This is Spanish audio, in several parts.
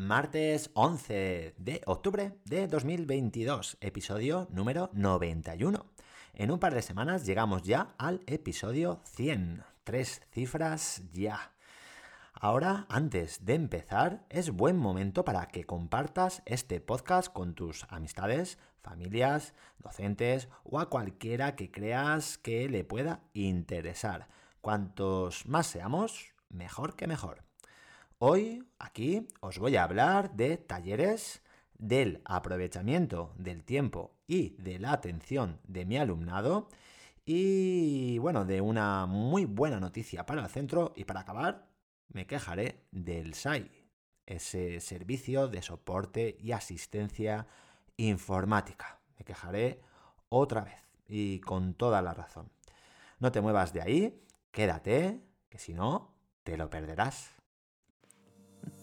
martes 11 de octubre de 2022, episodio número 91. En un par de semanas llegamos ya al episodio 100, tres cifras ya. Ahora, antes de empezar, es buen momento para que compartas este podcast con tus amistades, familias, docentes o a cualquiera que creas que le pueda interesar. Cuantos más seamos, mejor que mejor. Hoy aquí os voy a hablar de talleres, del aprovechamiento del tiempo y de la atención de mi alumnado y bueno, de una muy buena noticia para el centro y para acabar me quejaré del SAI, ese servicio de soporte y asistencia informática. Me quejaré otra vez y con toda la razón. No te muevas de ahí, quédate, que si no, te lo perderás.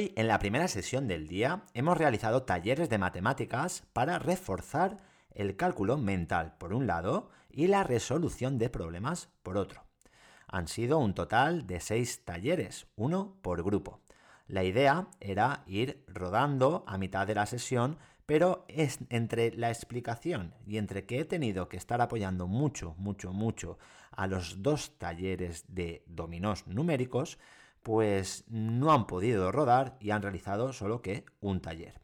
Hoy, en la primera sesión del día, hemos realizado talleres de matemáticas para reforzar el cálculo mental por un lado y la resolución de problemas por otro. Han sido un total de seis talleres, uno por grupo. La idea era ir rodando a mitad de la sesión, pero es entre la explicación y entre que he tenido que estar apoyando mucho, mucho, mucho a los dos talleres de dominós numéricos, pues no han podido rodar y han realizado solo que un taller.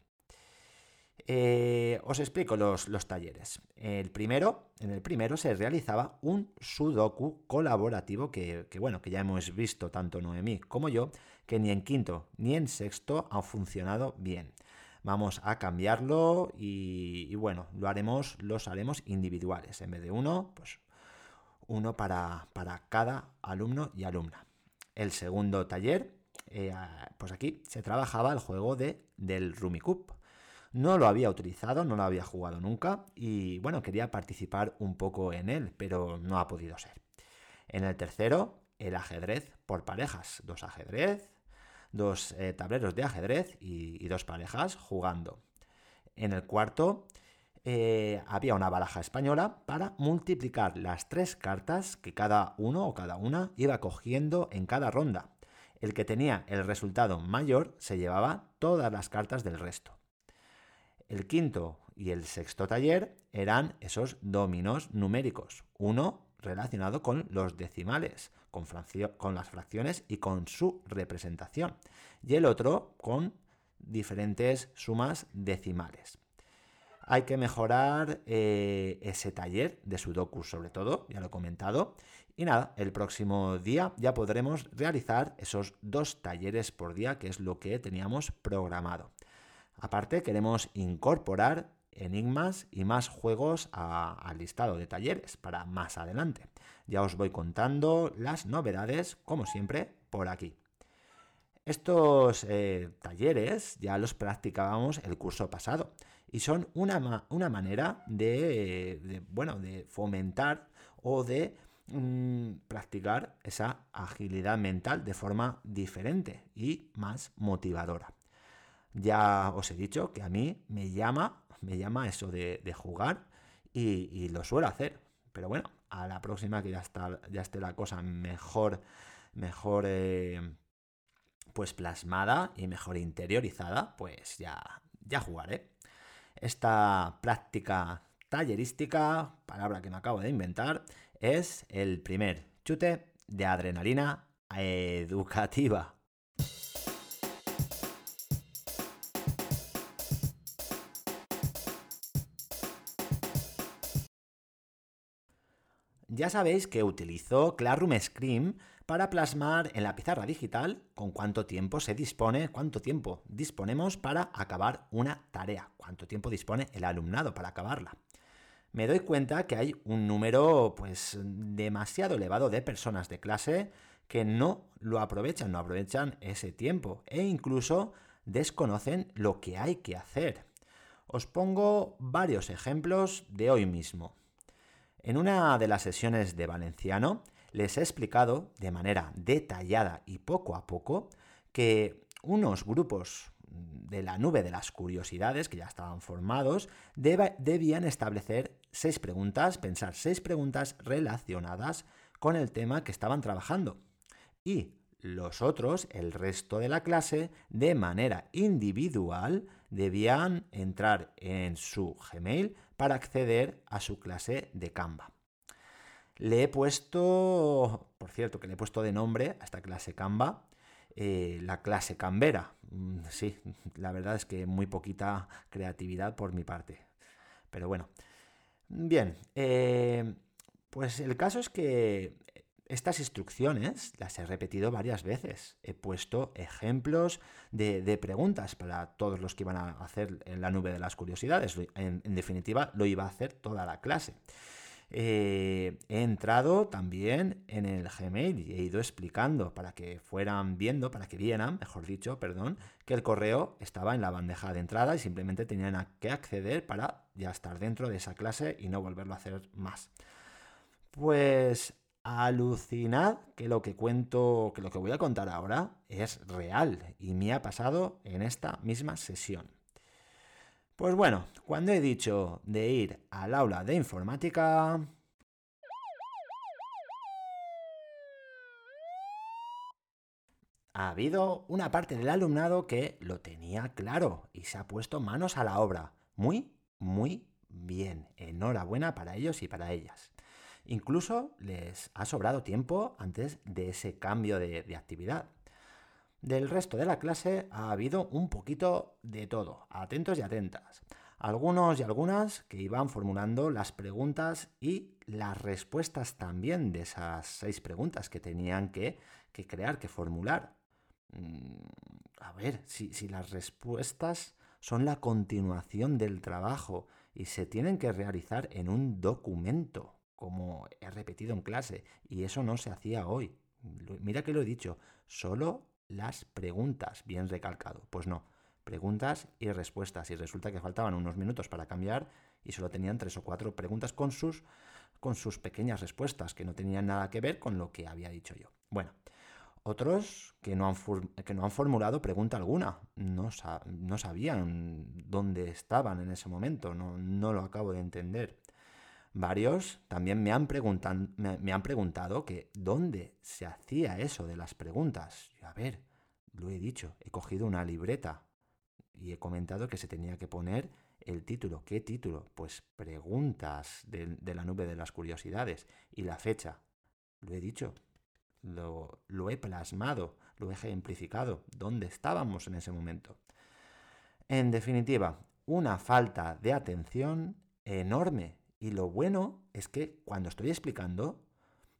Eh, os explico los, talleres. El primero, en el primero se realizaba un sudoku colaborativo que, bueno, que ya hemos visto tanto Noemí como yo, que ni en quinto ni en sexto han funcionado bien. Vamos a cambiarlo y, bueno, lo haremos, los haremos individuales. En vez de uno, pues uno para, para cada alumno y alumna el segundo taller, eh, pues aquí se trabajaba el juego de, del Rumicup. No lo había utilizado, no lo había jugado nunca y bueno, quería participar un poco en él, pero no ha podido ser. En el tercero, el ajedrez por parejas, dos ajedrez, dos eh, tableros de ajedrez y, dos parejas jugando. En el cuarto, eh, había una baraja española para multiplicar las tres cartas que cada uno o cada una iba cogiendo en cada ronda. El que tenía el resultado mayor se llevaba todas las cartas del resto. El quinto y el sexto taller eran esos dominos numéricos. Uno relacionado con los decimales, con, con las fracciones y con su representación. Y el otro con diferentes sumas decimales. Hay que mejorar eh, ese taller de Sudoku sobre todo, ya lo he comentado. Y nada, el próximo día ya podremos realizar esos dos talleres por día, que es lo que teníamos programado. Aparte, queremos incorporar enigmas y más juegos al listado de talleres para más adelante. Ya os voy contando las novedades, como siempre, por aquí. Estos eh, talleres ya los practicábamos el curso pasado y son una, una manera de, bueno, de fomentar o de mm, practicar esa agilidad mental de forma diferente y más motivadora. Ya os he dicho que a mí me llama, me llama eso de, jugar y, lo suelo hacer. Pero bueno, a la próxima que ya, está, ya esté la cosa mejor, mejor eh, pues plasmada y mejor interiorizada, pues ya, ya jugaré. Esta práctica tallerística, palabra que me acabo de inventar, es el primer chute de adrenalina educativa. Ya sabéis que utilizo Classroom Scream para plasmar en la pizarra digital con cuánto tiempo se dispone, cuánto tiempo disponemos para acabar una tarea, cuánto tiempo dispone el alumnado para acabarla. Me doy cuenta que hay un número pues demasiado elevado de personas de clase que no lo aprovechan, no aprovechan ese tiempo e incluso desconocen lo que hay que hacer. Os pongo varios ejemplos de hoy mismo. En una de las sesiones de Valenciano les he explicado de manera detallada y poco a poco que unos grupos de la nube de las curiosidades, que ya estaban formados, debían establecer seis preguntas, pensar seis preguntas relacionadas con el tema que estaban trabajando. Y los otros, el resto de la clase, de manera individual, debían entrar en su Gmail para acceder a su clase de Canva. Le he puesto, por cierto, que le he puesto de nombre a esta clase Canva, eh, la clase Canvera. Mm, sí, la verdad es que muy poquita creatividad por mi parte. Pero bueno. Bien, eh, pues el caso es que estas instrucciones las he repetido varias veces. He puesto ejemplos de, preguntas para todos los que iban a hacer en la nube de las curiosidades. En, definitiva, lo iba a hacer toda la clase. Eh, he entrado también en el Gmail y he ido explicando para que fueran viendo, para que vieran, mejor dicho, perdón, que el correo estaba en la bandeja de entrada y simplemente tenían que acceder para ya estar dentro de esa clase y no volverlo a hacer más. Pues alucinad que lo que cuento, que lo que voy a contar ahora es real y me ha pasado en esta misma sesión. Pues bueno, cuando he dicho de ir al aula de informática... Ha habido una parte del alumnado que lo tenía claro y se ha puesto manos a la obra. Muy, muy bien. Enhorabuena para ellos y para ellas. Incluso les ha sobrado tiempo antes de ese cambio de, actividad. Del resto de la clase ha habido un poquito de todo, atentos y atentas. Algunos y algunas que iban formulando las preguntas y las respuestas también de esas seis preguntas que tenían que, crear, que formular. Mm, a ver, si, si las respuestas son la continuación del trabajo y se tienen que realizar en un documento como he repetido en clase, y eso no se hacía hoy. Mira que lo he dicho, solo las preguntas, bien recalcado. Pues no, preguntas y respuestas. Y resulta que faltaban unos minutos para cambiar y solo tenían tres o cuatro preguntas con sus, con sus pequeñas respuestas, que no tenían nada que ver con lo que había dicho yo. Bueno, otros que no han, que no han formulado pregunta alguna, no, no, sabían dónde estaban en ese momento, no, no lo acabo de entender. Varios también me han, me, han preguntado que dónde se hacía eso de las preguntas. a ver, lo he dicho, he cogido una libreta y he comentado que se tenía que poner el título. ¿Qué título? Pues preguntas de, la nube de las curiosidades y la fecha. Lo he dicho, lo, lo he plasmado, lo he ejemplificado, dónde estábamos en ese momento. En definitiva, una falta de atención enorme y lo bueno es que cuando estoy explicando,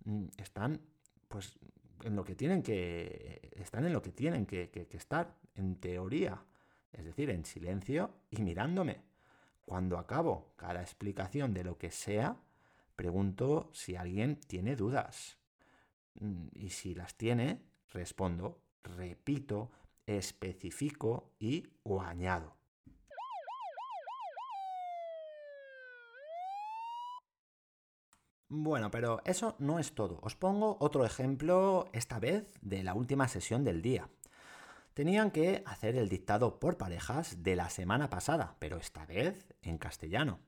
mm, están pues en lo que tienen que. están en lo que tienen que, que estar, en teoría. Es decir, en silencio y mirándome. Cuando acabo cada explicación de lo que sea, pregunto si alguien tiene dudas. Mm, y si las tiene, respondo, repito, especifico y o añado. Bueno, pero eso no es todo. Os pongo otro ejemplo, esta vez de la última sesión del día. Tenían que hacer el dictado por parejas de la semana pasada, pero esta vez en castellano.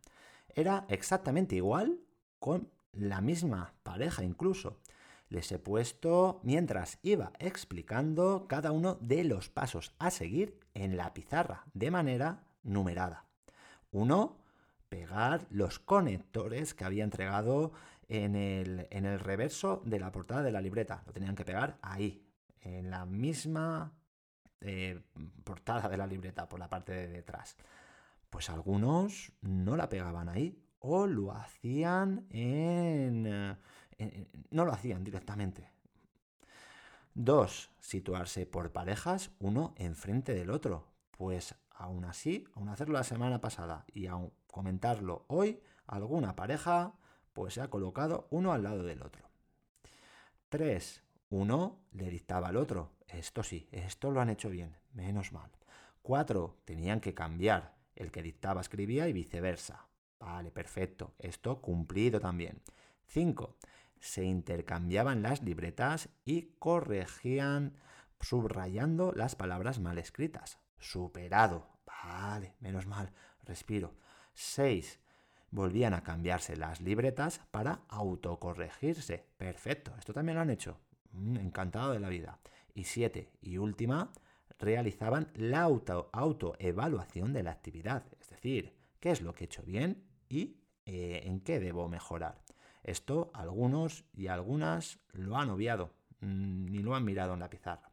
Era exactamente igual con la misma pareja incluso. Les he puesto mientras iba explicando cada uno de los pasos a seguir en la pizarra de manera numerada. Uno pegar los conectores que había entregado en el, en el reverso de la portada de la libreta. Lo tenían que pegar ahí, en la misma eh, portada de la libreta, por la parte de detrás. Pues algunos no la pegaban ahí o lo hacían en... no lo hacían directamente. Dos, situarse por parejas uno enfrente del otro. Pues aún así, aún hacerlo la semana pasada y aún comentarlo hoy, alguna pareja pues se ha colocado uno al lado del otro. 3. Uno le dictaba al otro. Esto sí, esto lo han hecho bien, menos mal. Cuatro, tenían que cambiar. El que dictaba escribía y viceversa. Vale, perfecto. Esto cumplido también. Cinco, se intercambiaban las libretas y corregían subrayando las palabras mal escritas. Superado. Vale, menos mal. Respiro. 6. Volvían a cambiarse las libretas para autocorregirse. Perfecto, esto también lo han hecho. Mm, encantado de la vida. Y 7. Y última, realizaban la auto autoevaluación de la actividad. Es decir, qué es lo que he hecho bien y eh, en qué debo mejorar. Esto algunos y algunas lo han obviado, mm, ni lo han mirado en la pizarra.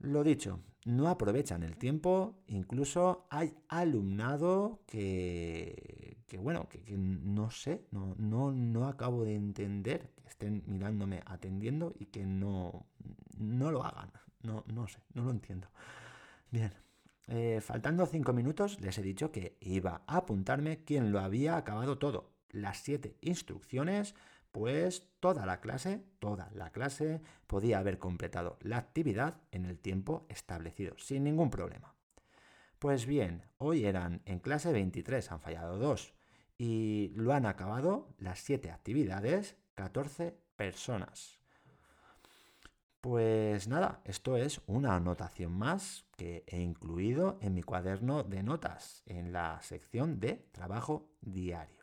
Lo dicho, no aprovechan el tiempo, incluso hay alumnado que, bueno, que, no sé, no, no, no acabo de entender que estén mirándome, atendiendo y que no, no lo hagan. No, no sé, no lo entiendo. Bien, eh, faltando cinco minutos les he dicho que iba a apuntarme quien lo había acabado todo. Las siete instrucciones pues toda la clase, toda la clase podía haber completado la actividad en el tiempo establecido, sin ningún problema. Pues bien, hoy eran en clase 23, han fallado dos, y lo han acabado las siete actividades, 14 personas. Pues nada, esto es una anotación más que he incluido en mi cuaderno de notas, en la sección de trabajo diario.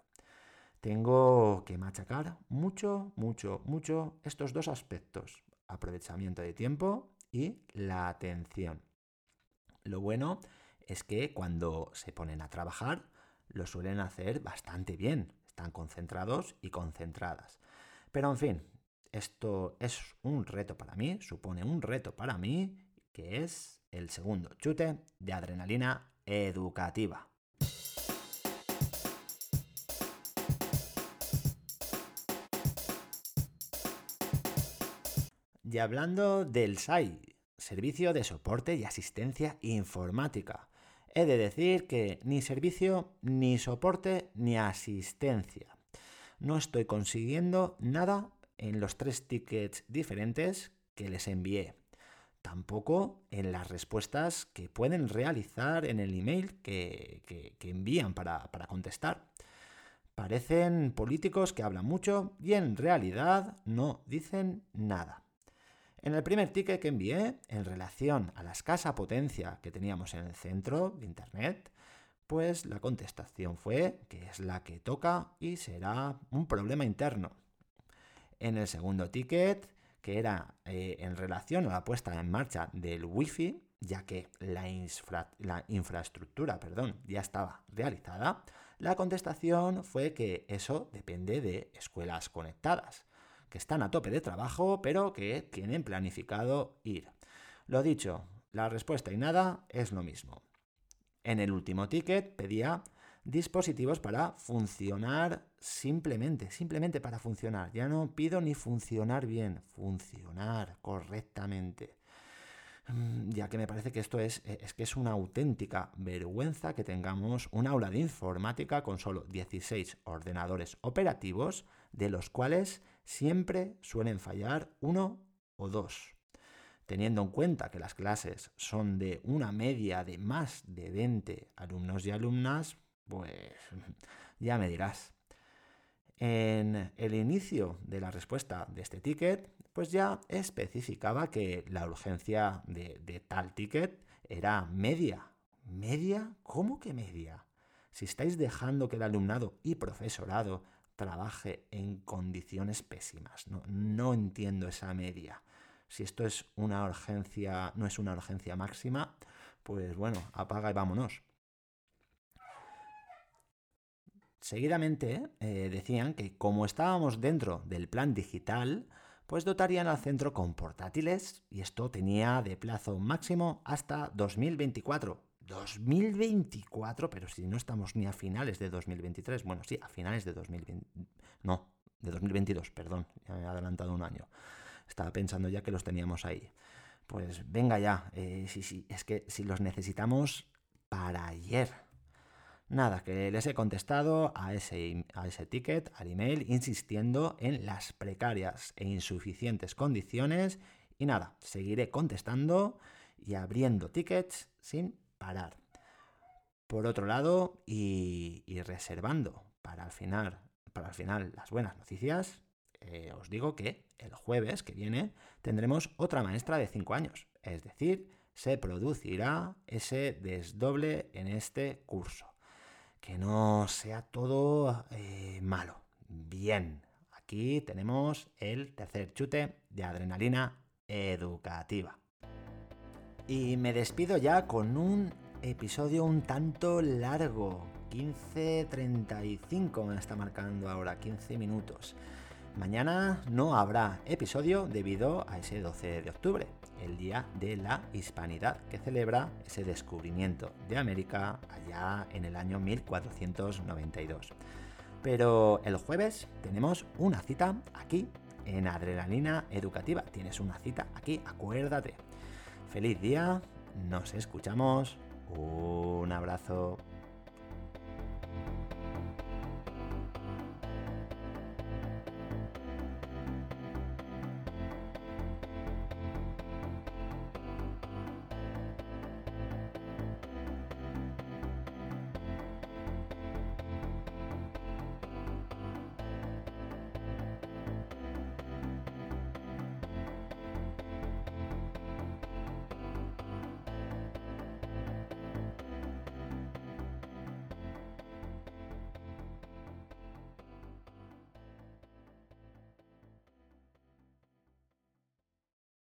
Tengo que machacar mucho, mucho, mucho estos dos aspectos, aprovechamiento de tiempo y la atención. Lo bueno es que cuando se ponen a trabajar lo suelen hacer bastante bien, están concentrados y concentradas. Pero en fin, esto es un reto para mí, supone un reto para mí, que es el segundo chute de adrenalina educativa. Y hablando del SAI, Servicio de Soporte y Asistencia Informática, he de decir que ni servicio, ni soporte, ni asistencia. No estoy consiguiendo nada en los tres tickets diferentes que les envié. Tampoco en las respuestas que pueden realizar en el email que, envían para contestar. Parecen políticos que hablan mucho y en realidad no dicen nada. En el primer ticket que envié, en relación a la escasa potencia que teníamos en el centro de Internet, pues la contestación fue que es la que toca y será un problema interno. En el segundo ticket, que era eh, en relación a la puesta en marcha del Wi-Fi, ya que la, la infraestructura perdón, ya estaba realizada, la contestación fue que eso depende de escuelas conectadas están a tope de trabajo, pero que tienen planificado ir. Lo dicho, la respuesta y nada es lo mismo. En el último ticket pedía dispositivos para funcionar simplemente, simplemente para funcionar. Ya no pido ni funcionar bien, funcionar correctamente. Mm, ya que me parece que esto es, es que es una auténtica vergüenza que tengamos un aula de informática con solo 16 ordenadores operativos, de los cuales siempre suelen fallar uno o dos. Teniendo en cuenta que las clases son de una media de más de 20 alumnos y alumnas, pues ya me dirás. En el inicio de la respuesta de este ticket, pues ya especificaba que la urgencia de, tal ticket era media. ¿Media? ¿Cómo que media? Si estáis dejando que el alumnado y profesorado trabaje en condiciones pésimas. No, entiendo esa media. Si esto es una urgencia, no es una urgencia máxima, pues bueno, apaga y vámonos. Seguidamente eh, decían que como estábamos dentro del plan digital, pues dotarían al centro con portátiles y esto tenía de plazo máximo hasta 2024. 2024, pero si no estamos ni a finales de 2023, bueno, sí, a finales de 2020, no, de 2022, perdón, ya he adelantado un año. Estaba pensando ya que los teníamos ahí. Pues venga ya, eh, sí, sí, es que si los necesitamos para ayer. Nada, que les he contestado a ese, a ese ticket, al email, insistiendo en las precarias e insuficientes condiciones. Y nada, seguiré contestando y abriendo tickets sin parar. Por otro lado, y, reservando para el final, para final las buenas noticias, eh, os digo que el jueves que viene tendremos otra maestra de 5 años. Es decir, se producirá ese desdoble en este curso que no sea todo eh, malo. Bien, aquí tenemos el tercer chute de adrenalina educativa. Y me despido ya con un episodio un tanto largo. 15.35 me está marcando ahora, 15 minutos. Mañana no habrá episodio debido a ese 12 de octubre, el Día de la Hispanidad, que celebra ese descubrimiento de América allá en el año 1492. Pero el jueves tenemos una cita aquí en Adrenalina Educativa. Tienes una cita aquí, acuérdate. Feliz día, nos escuchamos, un abrazo.